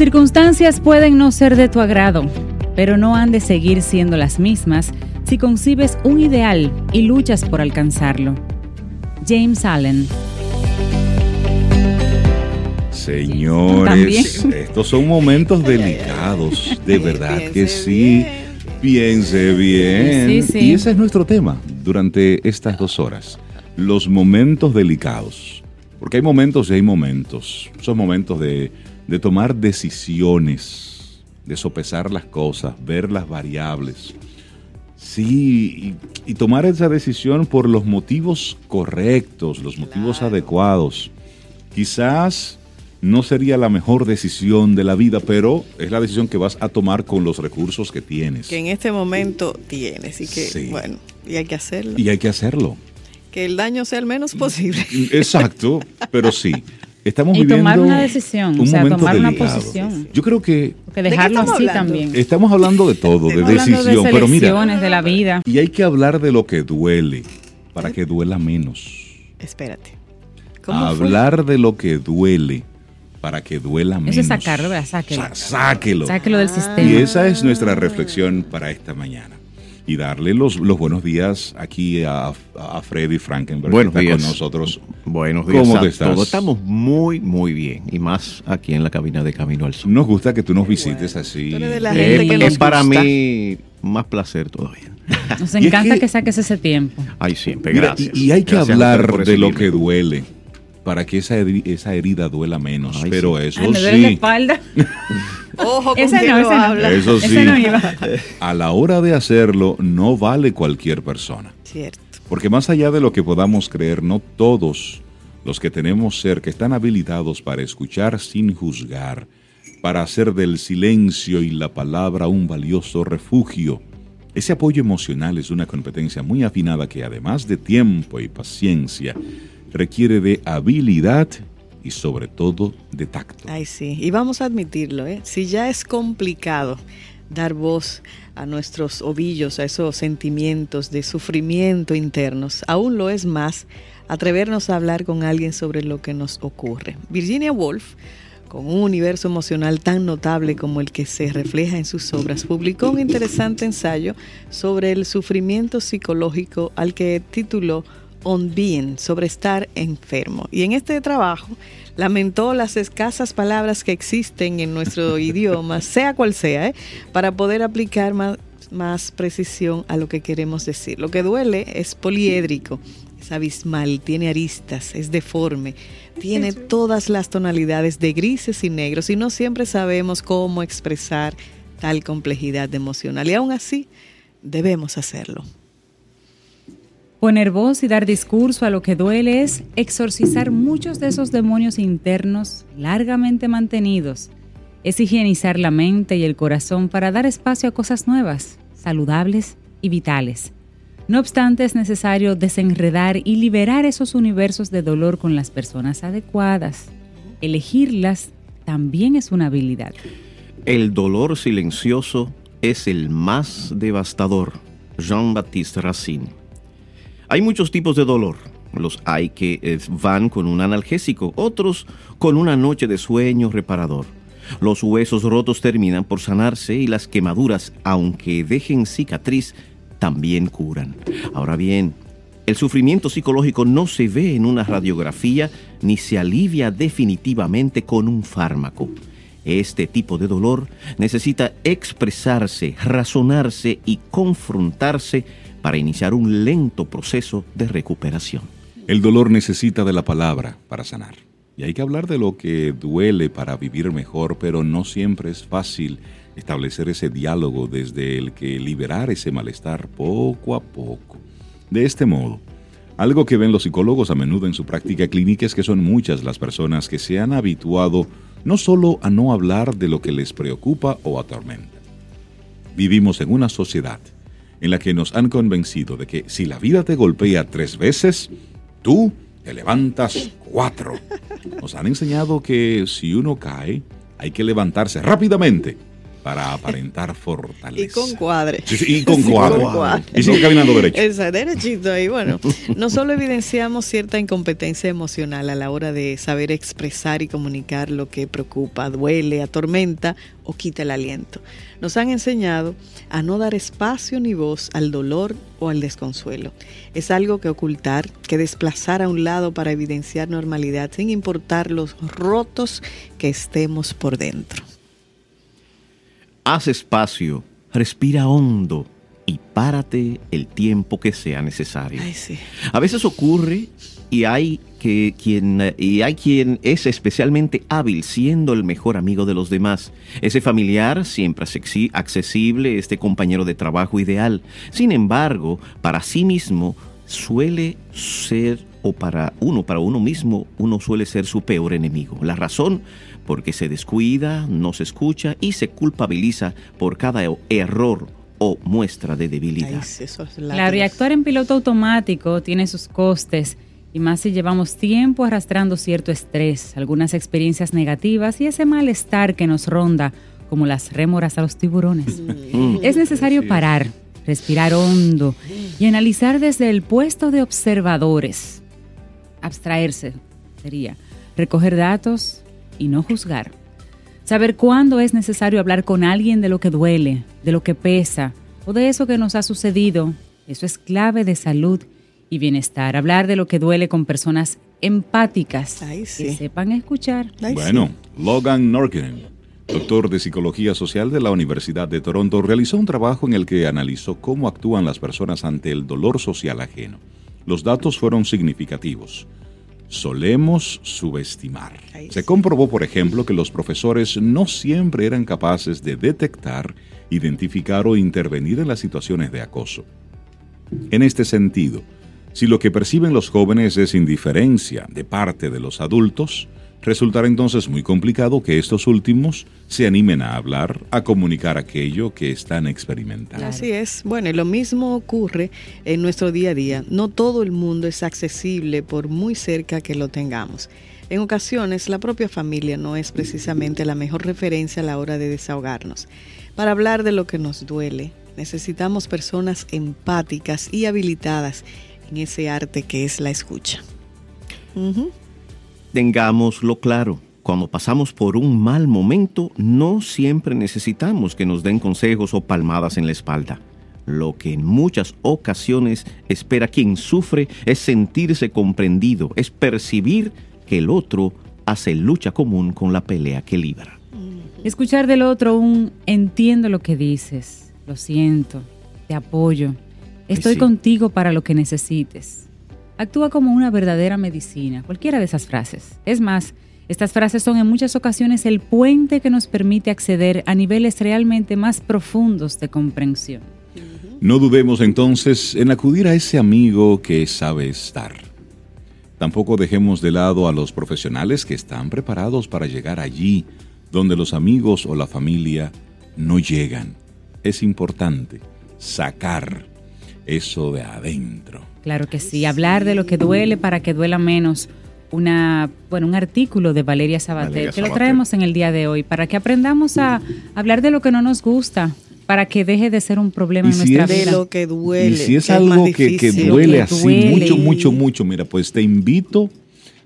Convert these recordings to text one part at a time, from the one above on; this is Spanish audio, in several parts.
Circunstancias pueden no ser de tu agrado, pero no han de seguir siendo las mismas si concibes un ideal y luchas por alcanzarlo. James Allen Señores, estos son momentos delicados, de verdad que sí. Piense bien. Y ese es nuestro tema durante estas dos horas. Los momentos delicados. Porque hay momentos y hay momentos. Son momentos de, tomar decisiones, de sopesar las cosas, ver las variables. Sí, y, tomar esa decisión por los motivos correctos, los motivos adecuados. Quizás no sería la mejor decisión de la vida, pero es la decisión que vas a tomar con los recursos que tienes. Que en este momento tienes y que, bueno, y hay que hacerlo. Y hay que hacerlo. Que el daño sea el menos posible. Exacto, pero sí. Estamos y viviendo tomar una decisión, o sea, tomar una posición. Yo creo que... Que dejarlo así también. Estamos hablando de todo, de decisión, de pero mira... de la vida. Y hay que hablar de lo que duele, para que duela menos. Espérate. hablar de lo que duele para que duela menos. Eso es sacarlo, ¿verdad? Sáquelo. sáquelo. Sáquelo del sistema. Y esa es nuestra reflexión para esta mañana. Y darle los, los buenos días aquí a, a Freddy Frankenberg. Buenos días. con nosotros. Buenos días. ¿Cómo estás? Todos estamos muy, muy bien. Y más aquí en la cabina de Camino al Sol. Nos gusta que tú nos visites así. es para mí más placer todavía. Nos encanta que, saques ese tiempo. Ay, siempre, gracias. y, hay que hablar de lo que duele para que esa, esa herida duela menos. pero eso sí. la espalda. Ojo con ese no, habla. Eso sí. A la hora de hacerlo, no vale cualquier persona. Cierto. Porque más allá de lo que podamos creer, no todos los que tenemos cerca están habilitados para escuchar sin juzgar, para hacer del silencio y la palabra un valioso refugio. Ese apoyo emocional es una competencia muy afinada que además de tiempo y paciencia, requiere de habilidad y sobre todo de tacto. Ay, sí, y vamos a admitirlo, ¿eh? si ya es complicado dar voz a nuestros ovillos, a esos sentimientos de sufrimiento internos, aún lo es más atrevernos a hablar con alguien sobre lo que nos ocurre. Virginia Woolf, con un universo emocional tan notable como el que se refleja en sus obras, publicó un interesante ensayo sobre el sufrimiento psicológico al que tituló on being, sobre estar enfermo. Y en este trabajo lamentó las escasas palabras que existen en nuestro idioma, sea cual sea, ¿eh? para poder aplicar más, más precisión a lo que queremos decir. Lo que duele es poliédrico, es abismal, tiene aristas, es deforme, tiene todas las tonalidades de grises y negros y no siempre sabemos cómo expresar tal complejidad emocional. Y aún así, debemos hacerlo. Poner voz y dar discurso a lo que duele es exorcizar muchos de esos demonios internos largamente mantenidos. Es higienizar la mente y el corazón para dar espacio a cosas nuevas, saludables y vitales. No obstante, es necesario desenredar y liberar esos universos de dolor con las personas adecuadas. Elegirlas también es una habilidad. El dolor silencioso es el más devastador. Jean-Baptiste Racine. Hay muchos tipos de dolor. Los hay que eh, van con un analgésico, otros con una noche de sueño reparador. Los huesos rotos terminan por sanarse y las quemaduras, aunque dejen cicatriz, también curan. Ahora bien, el sufrimiento psicológico no se ve en una radiografía ni se alivia definitivamente con un fármaco. Este tipo de dolor necesita expresarse, razonarse y confrontarse para iniciar un lento proceso de recuperación. El dolor necesita de la palabra para sanar. Y hay que hablar de lo que duele para vivir mejor, pero no siempre es fácil establecer ese diálogo desde el que liberar ese malestar poco a poco. De este modo, algo que ven los psicólogos a menudo en su práctica clínica es que son muchas las personas que se han habituado no solo a no hablar de lo que les preocupa o atormenta. Vivimos en una sociedad en la que nos han convencido de que si la vida te golpea tres veces, tú te levantas cuatro. Nos han enseñado que si uno cae, hay que levantarse rápidamente para aparentar fortaleza. Y con cuadre. y con cuadre. Y sigue caminando derecho. Esa, derechito ahí. Bueno, no solo evidenciamos cierta incompetencia emocional a la hora de saber expresar y comunicar lo que preocupa, duele, atormenta o quita el aliento. Nos han enseñado a no dar espacio ni voz al dolor o al desconsuelo. Es algo que ocultar, que desplazar a un lado para evidenciar normalidad sin importar los rotos que estemos por dentro haz espacio, respira hondo y párate el tiempo que sea necesario. A veces ocurre y hay, que, quien, y hay quien es especialmente hábil siendo el mejor amigo de los demás. Ese familiar siempre accesible, este compañero de trabajo ideal. Sin embargo, para sí mismo suele ser, o para uno, para uno mismo, uno suele ser su peor enemigo. La razón porque se descuida, no se escucha y se culpabiliza por cada error o muestra de debilidad. claro, y actuar en piloto automático tiene sus costes, y más si llevamos tiempo arrastrando cierto estrés, algunas experiencias negativas y ese malestar que nos ronda, como las rémoras a los tiburones. Mm. Es necesario parar, respirar hondo y analizar desde el puesto de observadores. Abstraerse sería recoger datos, y no juzgar. Saber cuándo es necesario hablar con alguien de lo que duele, de lo que pesa o de eso que nos ha sucedido. Eso es clave de salud y bienestar. Hablar de lo que duele con personas empáticas que sepan escuchar. bueno, Logan Norkin, doctor de Psicología Social de la Universidad de Toronto, realizó un trabajo en el que analizó cómo actúan las personas ante el dolor social ajeno. Los datos fueron significativos solemos subestimar. Se comprobó, por ejemplo, que los profesores no siempre eran capaces de detectar, identificar o intervenir en las situaciones de acoso. En este sentido, si lo que perciben los jóvenes es indiferencia de parte de los adultos, resultará entonces muy complicado que estos últimos se animen a hablar, a comunicar aquello que están experimentando. Así es. Bueno, y lo mismo ocurre en nuestro día a día. No todo el mundo es accesible por muy cerca que lo tengamos. En ocasiones la propia familia no es precisamente la mejor referencia a la hora de desahogarnos. Para hablar de lo que nos duele, necesitamos personas empáticas y habilitadas en ese arte que es la escucha. Tengámoslo claro, cuando pasamos por un mal momento, no siempre necesitamos que nos den consejos o palmadas en la espalda. Lo que en muchas ocasiones espera quien sufre es sentirse comprendido, es percibir que el otro hace lucha común con la pelea que libra. Escuchar del otro un entiendo lo que dices, lo siento, te apoyo, estoy contigo para lo que necesites actúa como una verdadera medicina, cualquiera de esas frases. Es más, estas frases son en muchas ocasiones el puente que nos permite acceder a niveles realmente más profundos de comprensión. No dudemos entonces en acudir a ese amigo que sabe estar. Tampoco dejemos de lado a los profesionales que están preparados para llegar allí donde los amigos o la familia no llegan. Es importante sacar eso de adentro. Claro que sí, hablar de lo que duele para que duela menos. Una, bueno, un artículo de Valeria Sabater, que lo traemos en el día de hoy, para que aprendamos a hablar de lo que no nos gusta, para que deje de ser un problema en nuestra vida. De lo que duele. Y si es algo que, duele así, mucho, mucho, mucho, mira, pues te invito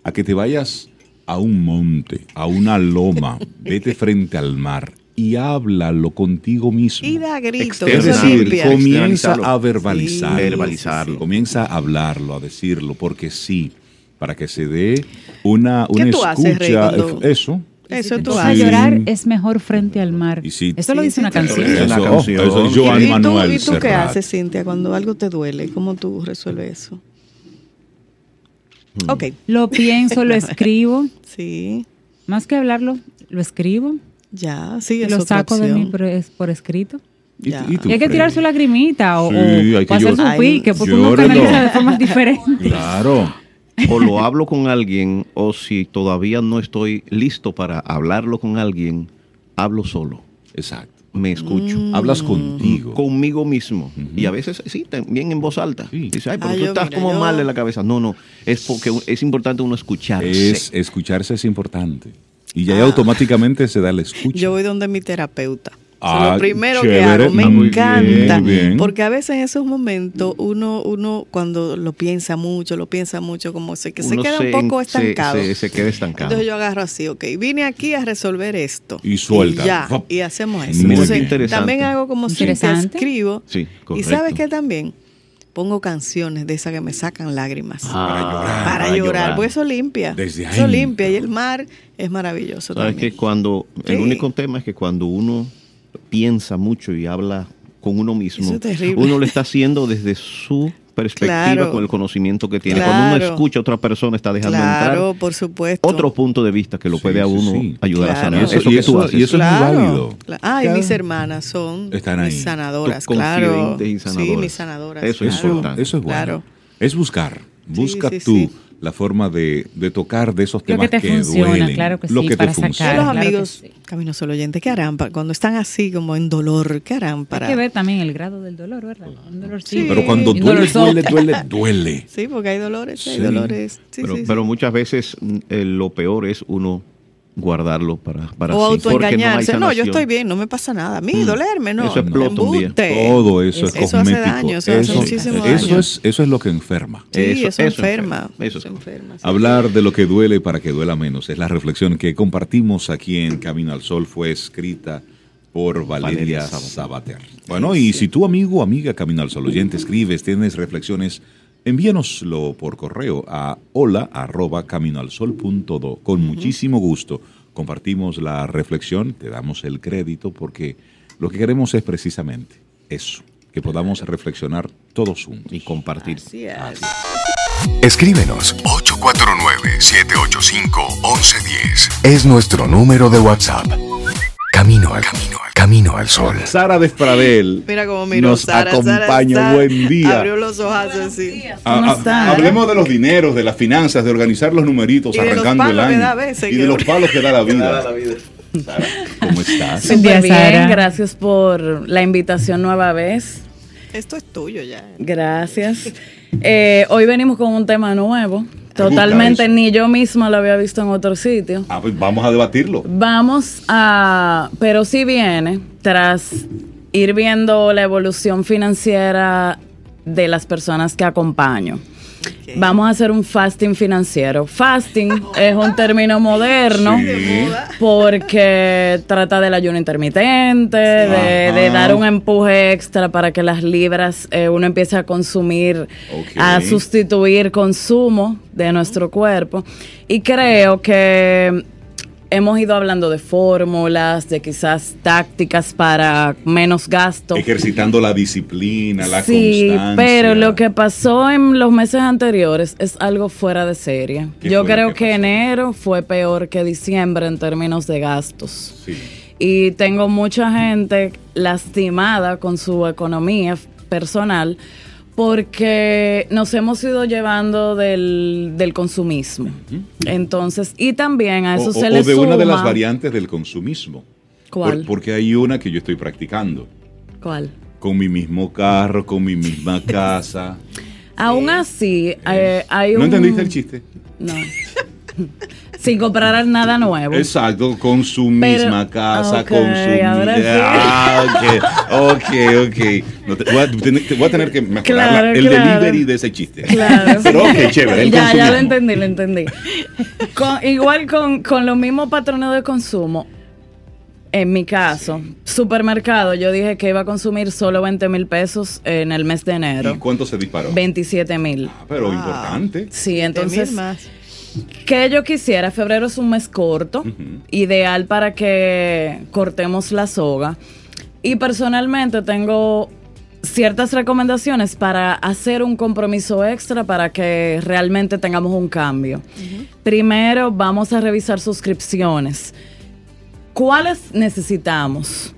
a que te vayas a un monte, a una loma, vete frente al mar y háblalo contigo mismo. Y da gritos. Es decir, comienza a verbalizarlo, Comienza a hablarlo, a decirlo, porque sí, para que se dé una, una escucha. eso. Eso tú haces. llorar es mejor frente al mar. Eso lo dice una canción. Eso, eso es Joan Manuel ¿Y tú, qué haces, Cintia, cuando algo te duele? ¿Cómo tú resuelves eso? Mm. Ok. Lo pienso, lo escribo. sí. Más que hablarlo, lo escribo. Ya, sí, es Lo saco de mí por, por escrito. ¿Y, hay que tirar su lagrimita o, Sí, o- hacer su pique, porque uno canaliza de formas diferentes. Claro. O lo hablo con alguien, o si todavía no estoy listo para hablarlo con alguien, hablo solo. Exacto. Me escucho. Mm. Hablas contigo. Conmigo mismo. Y a veces, sí, también en voz alta. Sí. Dice, ay, pero Ah, tú estás mira, como yo- mal en la cabeza. No, no. Es porque es importante uno escucharse. Es, escucharse es importante. Y ya ahí automáticamente se da la escucha. Ah. Yo voy donde mi terapeuta. O sea, Ah, lo primero que hago, me Ah, muy encanta. bien, muy bien. Porque a veces en esos momentos uno, uno cuando lo piensa mucho, lo piensa mucho, como se, que se queda un poco estancado. Se, se queda estancado. Entonces yo agarro así, ok, vine aquí a resolver esto. Y suelta. ya, Fop. y hacemos eso. Muy Entonces, interesante. también hago como si Interesante. escribo. Sí, y sabes que también pongo canciones de esas que me sacan lágrimas. Para llorar. para para llorar, llorar. porque eso limpia. Desde eso adentro. limpia. Y el mar es maravilloso Sabes también. que cuando el Sí. único tema es que cuando uno piensa mucho y habla con uno mismo, Eso es terrible. uno lo está haciendo desde su perspectiva Claro. con el conocimiento que tiene. Cuando uno escucha a otra persona está dejando Claro, entrar por supuesto. otro punto de vista que lo Sí, puede a uno sí. ayudar a sanar. Y eso- Eso, y que eso- tú haces. y eso es muy válido. Ah, y mis hermanas son Están ahí. mis sanadoras, claro. Sí, mis sanadoras. Eso es Eso, importante. eso es bueno. Claro. Es buscar. Busca sí, tú sí. La forma de, de tocar de esos Lo temas que te funciona, duelen. claro que lo sí, que para te sacar. funciona. Los Claro que amigos, sí. Camino Solo Oyente, ¿qué harán cuando están así como en dolor? ¿Qué harán para...? Hay que ver también el grado del dolor, ¿verdad? Un dolorcito. Sí. Pero cuando duele, duele, duele, duele. Sí, porque hay dolores, hay dolores. Sí, pero, pero muchas veces mm, eh, lo peor es uno guardarlo para, para o sí, porque no hay autoengañarse. No, yo estoy bien, no me pasa nada. A mí, Mm. dolerme, no. Eso explota un día. Embuste. Todo eso es Eso hace cosmético. daño, eso hace muchísimo eso daño. es, eso es lo que enferma. Sí, Eso- eso, eso enferma. enferma. Eso Eso es- enferma. sí. Hablar de lo que duele para que duela menos es la reflexión que compartimos aquí en Camino al Sol. Fue escrita por Valeria Valeria Sabater. Sabater. Bueno, y si tu amigo o amiga Camino al Sol oyente escribes, tienes reflexiones, envíanoslo por correo a hola arroba caminoalsol.do. Con muchísimo gusto compartimos la reflexión, te damos el crédito porque lo que queremos es precisamente eso, que podamos reflexionar todos juntos. y compartir. Así es. Escríbenos 849-785-1110. Es nuestro número de WhatsApp. Camino al camino, al camino al sol. Sara Despradel Mira cómo miró nos Sara, acompaña. Sara, Sara. Buen día. Abrió los ojos así. Ah, ¿Cómo ah, está? hablemos de los dineros, de las finanzas, de organizar los numeritos Y arrancando el año. da a veces, y de los palos que da la vida. Sara, ¿cómo estás? Súper bien, Sara. gracias por la invitación nueva vez. Esto es tuyo ya. Gracias. Eh, hoy venimos con un tema nuevo. Totalmente, ni yo misma lo había visto en otro sitio. Ah, pues vamos a debatirlo. Vamos a, pero sí viene tras ir viendo la evolución financiera de las personas que acompaño. Vamos a hacer un fasting financiero. Fasting es un término moderno Sí. porque trata del ayuno intermitente, de, dar un empuje extra para que las libras eh, uno empiece a consumir, a sustituir consumo de nuestro cuerpo. Y creo que hemos ido hablando de fórmulas, de quizás tácticas para menos gasto. Ejercitando la disciplina, la Sí, constancia. pero lo que pasó en los meses anteriores es algo fuera de serie. ¿Qué Yo creo que que, enero fue peor que diciembre en términos de gastos. Sí. Y tengo mucha gente lastimada con su economía personal porque nos hemos ido llevando del, del consumismo. Entonces, y también a eso o, se o le de suma... una de las variantes del consumismo. ¿Cuál? Por- porque hay una que yo estoy practicando. ¿Cuál? Con mi mismo carro, con mi misma casa. Aún así, eh, hay un... ¿No entendiste el chiste? No. Sin comprar nada nuevo. Exacto, con su Pero- misma casa, ok, con su... ahora sí. Ah, ok, ok, ok. No, te, voy a, te voy a tener que mejorar Claro, la- el claro. delivery de ese chiste. Claro. Pero ok, chévere, el ya, ya lo entendí, lo entendí. Con- igual con, con los mismos patrones de consumo, en mi caso, supermercado, yo dije que iba a consumir solo 20 mil pesos en el mes de ¿Y enero. cuánto se disparó? 27 mil. Ah, pero Wow. importante. Sí, Entonces, entonces, más. Que yo quisiera, febrero es un mes corto, ideal para que cortemos la soga. Y personalmente tengo ciertas recomendaciones para hacer un compromiso extra para que realmente tengamos un cambio. Primero, vamos a revisar suscripciones. ¿Cuáles necesitamos?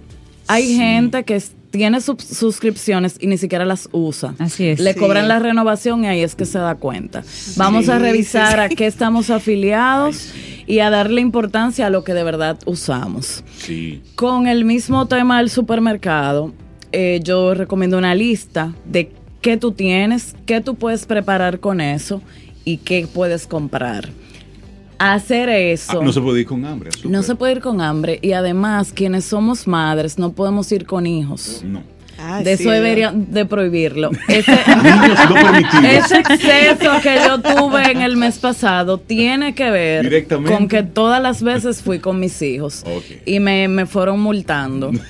Hay gente que tiene suscripciones y ni siquiera las usa. Así es. Le cobran la renovación y ahí es que se da cuenta. Vamos a revisar a qué estamos afiliados y a darle importancia a lo que de verdad usamos. Con el mismo tema del supermercado, eh, yo recomiendo una lista de qué tú tienes, qué tú puedes preparar con eso y qué puedes comprar. Hacer eso. Ah, no se puede ir con hambre. No se puede ir con hambre. Y además, quienes somos madres, no podemos ir con hijos. No. Ah, de eso deberían de prohibirlo. Ese, ese, exceso que yo tuve en el mes pasado tiene que ver con que todas las veces fui con mis hijos y me, fueron multando.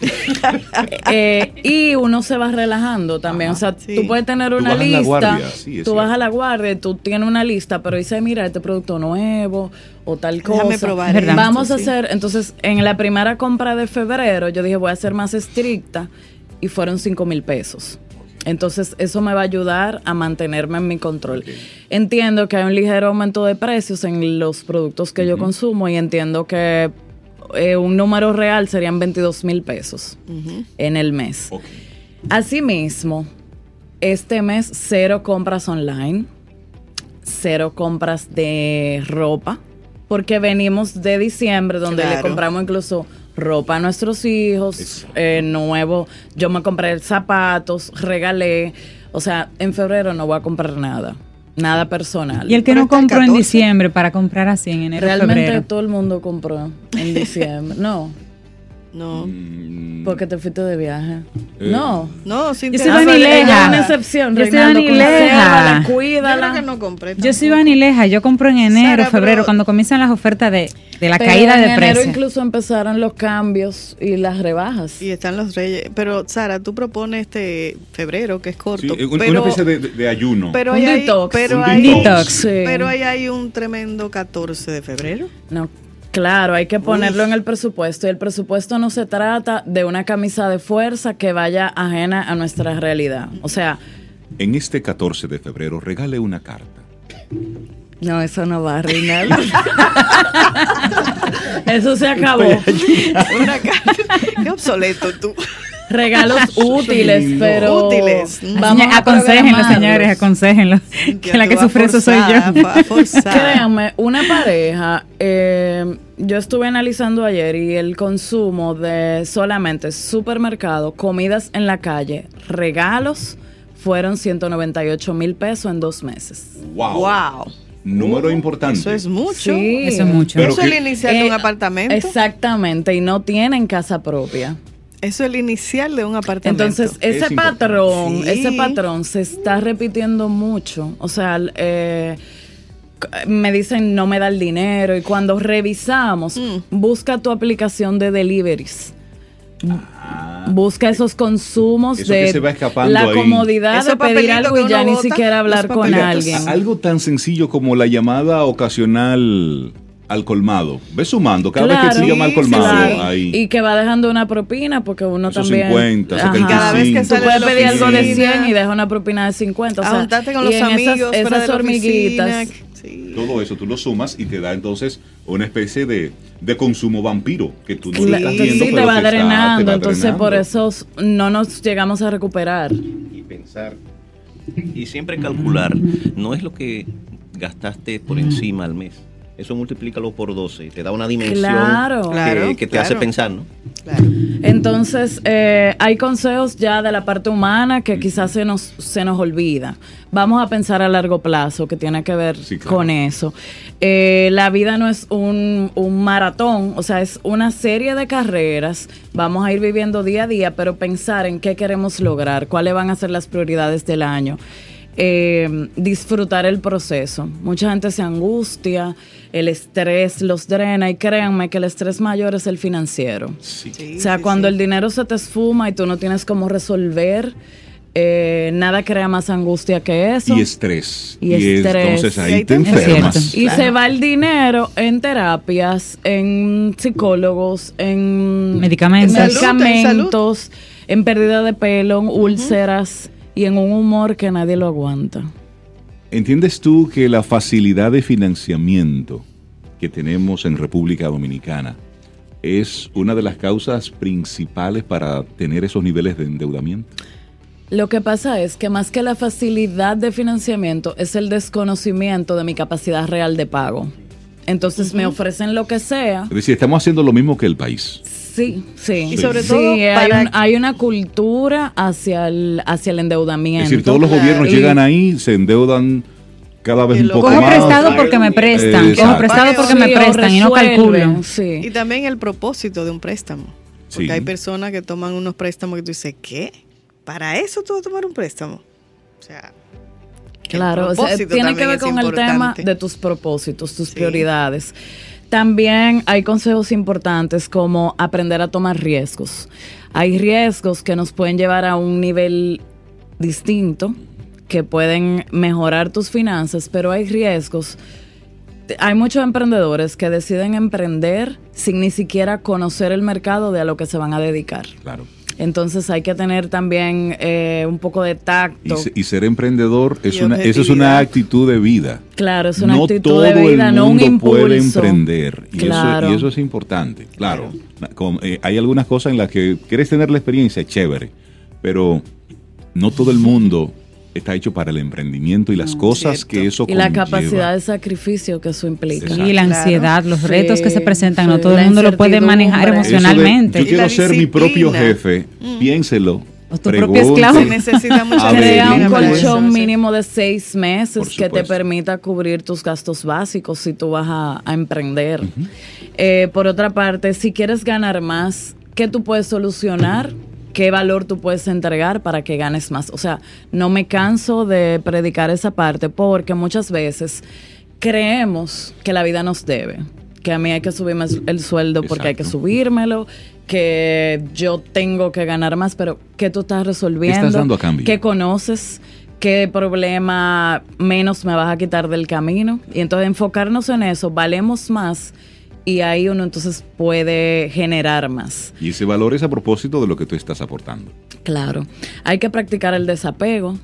Eh, y uno se va relajando también. o sea, tú puedes tener una lista, tú vas a la guardia, tú tienes una lista, pero dice, mira, este producto nuevo o tal cosa. Probar Vamos a hacer, entonces, en la primera compra de febrero, yo dije, voy a ser más estricta y fueron 5 mil pesos. Entonces eso me va a ayudar a mantenerme en mi control. Entiendo que hay un ligero aumento de precios en los productos que yo consumo y entiendo que eh, un número real serían 22 mil pesos en el mes. Asimismo, este mes cero compras online, cero compras de ropa, porque venimos de diciembre donde le compramos incluso ropa a nuestros hijos, eh, nuevo, yo me compré zapatos, regalé, o sea, en febrero no voy a comprar nada. Nada personal. Y el que no compró en diciembre para comprar así en enero Realmente todo el mundo compró en diciembre. No. No. Mm. Porque te fuiste de viaje. Eh. No. No, sin Yo soy vanileja. una excepción. Yo soy vanileja. Cuídala. Yo creo que no compré. Yo soy vanileja. Yo compro en enero, febrero, cuando comienzan las ofertas de, de la caída de precios. En enero incluso empezaron los cambios y las rebajas. Y están los reyes. Pero, Sara, tú propones este febrero, que es corto. Sí, una especie de, ayuno. Pero un hay, detox. Pero un hay, detox. Pero ahí hay un tremendo 14 de febrero. No, Claro, hay que ponerlo en el presupuesto y el presupuesto no se trata de una camisa de fuerza que vaya ajena a nuestra realidad. O sea... En este 14 de febrero regale una carta. No, eso no va, Reinaldo. eso se acabó. una carta. Qué obsoleto tú regalos útiles, pero útiles. Vamos aconsejenlo, señores, aconsejenlo. Que, la que sufre eso soy yo. Créanme, una pareja, eh, yo estuve analizando ayer y el consumo de solamente supermercado, comidas en la calle, regalos, fueron 198 mil pesos en dos meses. Wow. Número importante. Eso es mucho. Sí, eso es mucho. eso es el inicial de un eh, apartamento. Exactamente, y no tienen casa propia. Eso es el inicial de un apartamento. Entonces, ese patrón, ese patrón se está repitiendo mucho. O sea, eh, me dicen no me da el dinero y cuando revisamos, mm. busca tu aplicación de deliveries. Ah. busca esos consumos de la comodidad de pedir algo y ya ni siquiera hablar con alguien. Algo tan sencillo como la llamada ocasional al colmado. Ve sumando, cada vez que sigue mal colmado ahí. Y que va dejando una propina porque uno también 50, 75. Cada vez que sale Tú puedes pedir algo de 100 y deja una propina de 50, o sea, con los amigos, esas, hormiguitas. Todo eso tú lo sumas y te da entonces una especie de, de consumo vampiro que tú no le estás viendo, sí, te va, drenando, entonces por eso no nos llegamos a recuperar. Y pensar y siempre calcular, no es lo que gastaste por encima al mes eso multiplícalo por 12 y te da una dimensión que, te hace pensar, ¿no? Entonces, eh, hay consejos ya de la parte humana que quizás se nos, se nos olvida. Vamos a pensar a largo plazo, que tiene que ver con eso. Eh, la vida no es un, un maratón, o sea, es una serie de carreras. Vamos a ir viviendo día a día, pero pensar en qué queremos lograr, cuáles van a ser las prioridades del año. Eh, disfrutar el proceso. Mucha gente se angustia, el estrés los drena y créanme que el estrés mayor es el financiero. o sea, cuando el dinero se te esfuma y tú no tienes cómo resolver Eh, nada crea más angustia que eso. Y estrés. Y, estrés. entonces ahí te enfermas. Y se va el dinero en terapias, en psicólogos, en medicamentos, medicamentos en, pérdida de pelo, en úlceras y en un humor que nadie lo aguanta. ¿Entiendes tú que la facilidad de financiamiento que tenemos en República Dominicana es una de las causas principales para tener esos niveles de endeudamiento? Lo que pasa es que más que la facilidad de financiamiento es el desconocimiento de mi capacidad real de pago. Entonces me ofrecen lo que sea. Es decir, estamos haciendo lo mismo que el país. Sí, sí. Y sobre todo hay, una cultura hacia el, hacia el endeudamiento. Es decir, todos los gobiernos llegan ahí, se endeudan cada vez un poco más. Cojo prestado porque me prestan. Cojo prestado porque me prestan y no calculo. Y también el propósito de un préstamo. Porque hay personas que toman unos préstamos que tú dices, ¿qué? para eso tú vas a tomar un préstamo. O sea, claro, tiene que ver con el tema de tus propósitos, tus prioridades. También hay consejos importantes como aprender a tomar riesgos. Hay riesgos que nos pueden llevar a un nivel distinto, que pueden mejorar tus finanzas, pero hay riesgos. Hay muchos emprendedores que deciden emprender sin ni siquiera conocer el mercado de a lo que se van a dedicar. Claro. Entonces hay que tener también eh, un poco de tacto. Y, ser emprendedor, es una, eso es una actitud de vida. Claro, es una actitud de vida, no un impulso. puede emprender. Y, eso, y eso es importante. Claro, eh, hay algunas cosas en las que quieres tener la experiencia, chévere, pero no todo el mundo está hecho para el emprendimiento y las mm, cosas que eso Y la capacidad de sacrificio que eso implica. Y la ansiedad, los retos que se presentan, no todo el mundo lo puede manejar emocionalmente. yo quiero ser mi propio jefe, mm. piénselo. O tu propio esclavo. necesita Crea un colchón mínimo de seis meses que te permita cubrir tus gastos básicos si tú vas a, emprender. Eh, por otra parte, si quieres ganar más, ¿qué tú puedes solucionar? Qué valor tú puedes entregar para que ganes más. O sea, no me canso de predicar esa parte porque muchas veces creemos que la vida nos debe, que a mí hay que subirme el sueldo porque hay que subírmelo, que yo tengo que ganar más, pero ¿qué tú estás resolviendo? ¿Qué estás dando a cambio? ¿Qué conoces? ¿Qué problema menos me vas a quitar del camino? Y entonces enfocarnos en eso, valemos más y ahí uno entonces puede generar más. Y ese valor es a propósito de lo que tú estás aportando. Claro, hay que practicar el desapego.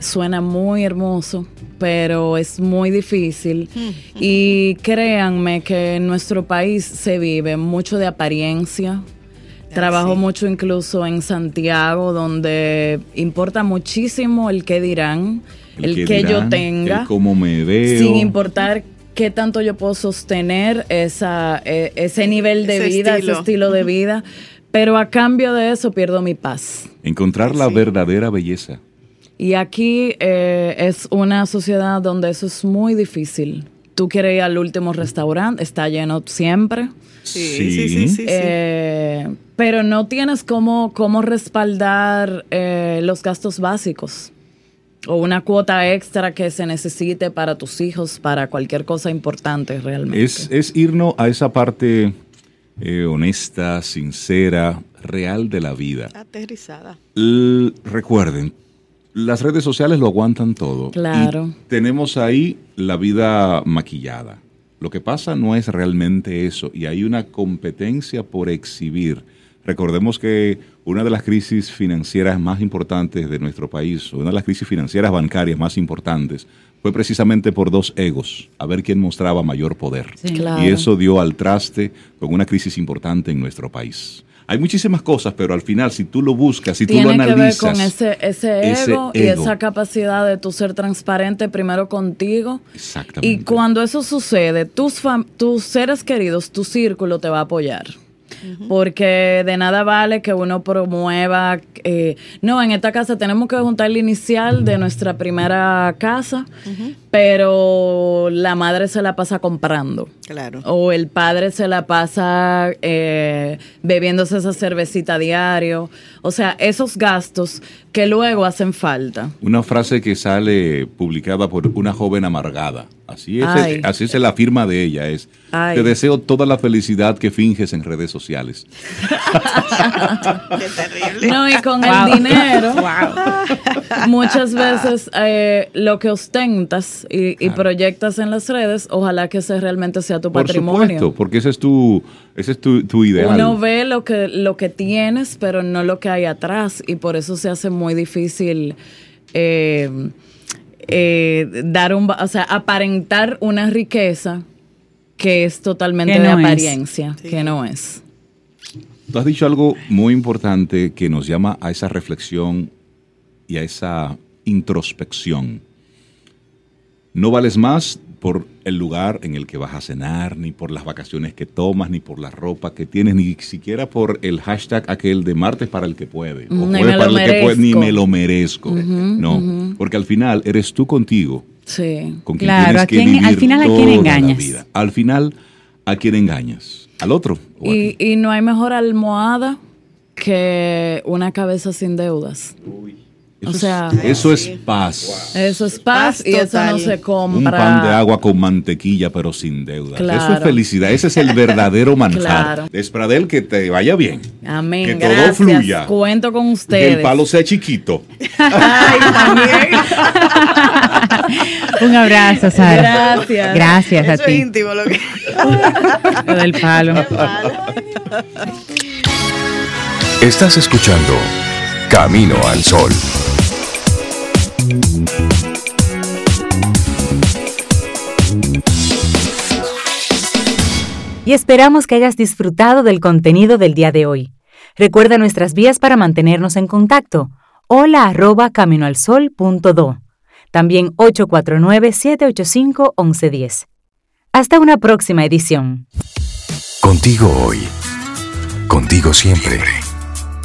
Suena muy hermoso, pero es muy difícil. Y créanme que en nuestro país se vive mucho de apariencia, Trabajo mucho incluso en Santiago, donde importa muchísimo el que dirán, el, que, yo tenga, el cómo me veo. Sin importar qué tanto yo puedo sostener esa, e, ese nivel de vida, ese estilo de vida, pero a cambio de eso pierdo mi paz. Encontrar la verdadera belleza. Y aquí eh, es una sociedad donde eso es muy difícil. Tú quieres ir al último restaurante, está lleno siempre. Sí, sí, sí. sí, eh, pero no tienes cómo, cómo respaldar eh, los gastos básicos o una cuota extra que se necesite para tus hijos, para cualquier cosa importante realmente. Es, es irnos a esa parte eh, honesta, sincera, real de la vida. Aterrizada. recuerden, las redes sociales lo aguantan todo. Claro. tenemos ahí la vida maquillada. Lo que pasa no es realmente eso y hay una competencia por exhibir Recordemos que una de las crisis financieras más importantes de nuestro país, una de las crisis financieras bancarias más importantes, fue precisamente por dos egos, a ver quién mostraba mayor poder. Y eso dio al traste con una crisis importante en nuestro país. Hay muchísimas cosas, pero al final, si tú lo buscas, si tú lo analizas. Tiene que ver con ese, ego, y esa capacidad de tú ser transparente primero contigo. Exactamente. Y cuando eso sucede, tus, tus seres queridos, tu círculo te va a apoyar porque de nada vale que uno promueva, eh, no, en esta casa tenemos que juntar el inicial de nuestra primera casa, pero la madre se la pasa comprando. Claro. O el padre se la pasa eh, bebiéndose esa cervecita diario. O sea, esos gastos que luego hacen falta. Una frase que sale publicada por una joven amargada Así es, así es la firma de ella, es te deseo toda la felicidad que finges en redes sociales. Qué terrible. No, y con el dinero, muchas veces eh, lo que ostentas y, proyectas en las redes, ojalá que ese realmente sea tu patrimonio. Por supuesto, porque ese es tu, ese es tu, tu, ideal. Uno ve lo que, lo que tienes, pero no lo que hay atrás, y por eso se hace muy difícil. Eh, eh, dar un, o sea, aparentar una riqueza que es totalmente de apariencia, que no es. Tú has dicho algo muy importante que nos llama a esa reflexión y a esa introspección. No vales más por el lugar en el que vas a cenar, ni por las vacaciones que tomas, ni por la ropa que tienes, ni siquiera por el hashtag aquel de martes para el que puede, o para el que puede, ni me lo merezco. no, porque al final eres tú contigo. Sí. Con quien claro, tienes que al final a quién engañas. Al final, ¿a quién engañas? Al otro. Y, y, no hay mejor almohada que una cabeza sin deudas. Uy. Eso, o sea, es, eso es paz. Eso es paz, y eso no se compra. Un pan de agua con mantequilla, pero sin deuda. Eso es felicidad. Ese es el verdadero manjar. Claro. Despradel, que te vaya bien. Amén. Que todo fluya. Cuento con ustedes. Que el palo sea chiquito. Ay, también. Un abrazo, Sara. Gracias. Gracias a ti. Es íntimo lo que. lo del palo. Estás escuchando Camino al Sol. Y esperamos que hayas disfrutado del contenido del día de hoy. Recuerda nuestras vías para mantenernos en contacto. Hola arroba caminoalsol.do. También 849-785-1110. Hasta una próxima edición. Contigo hoy. Contigo siempre.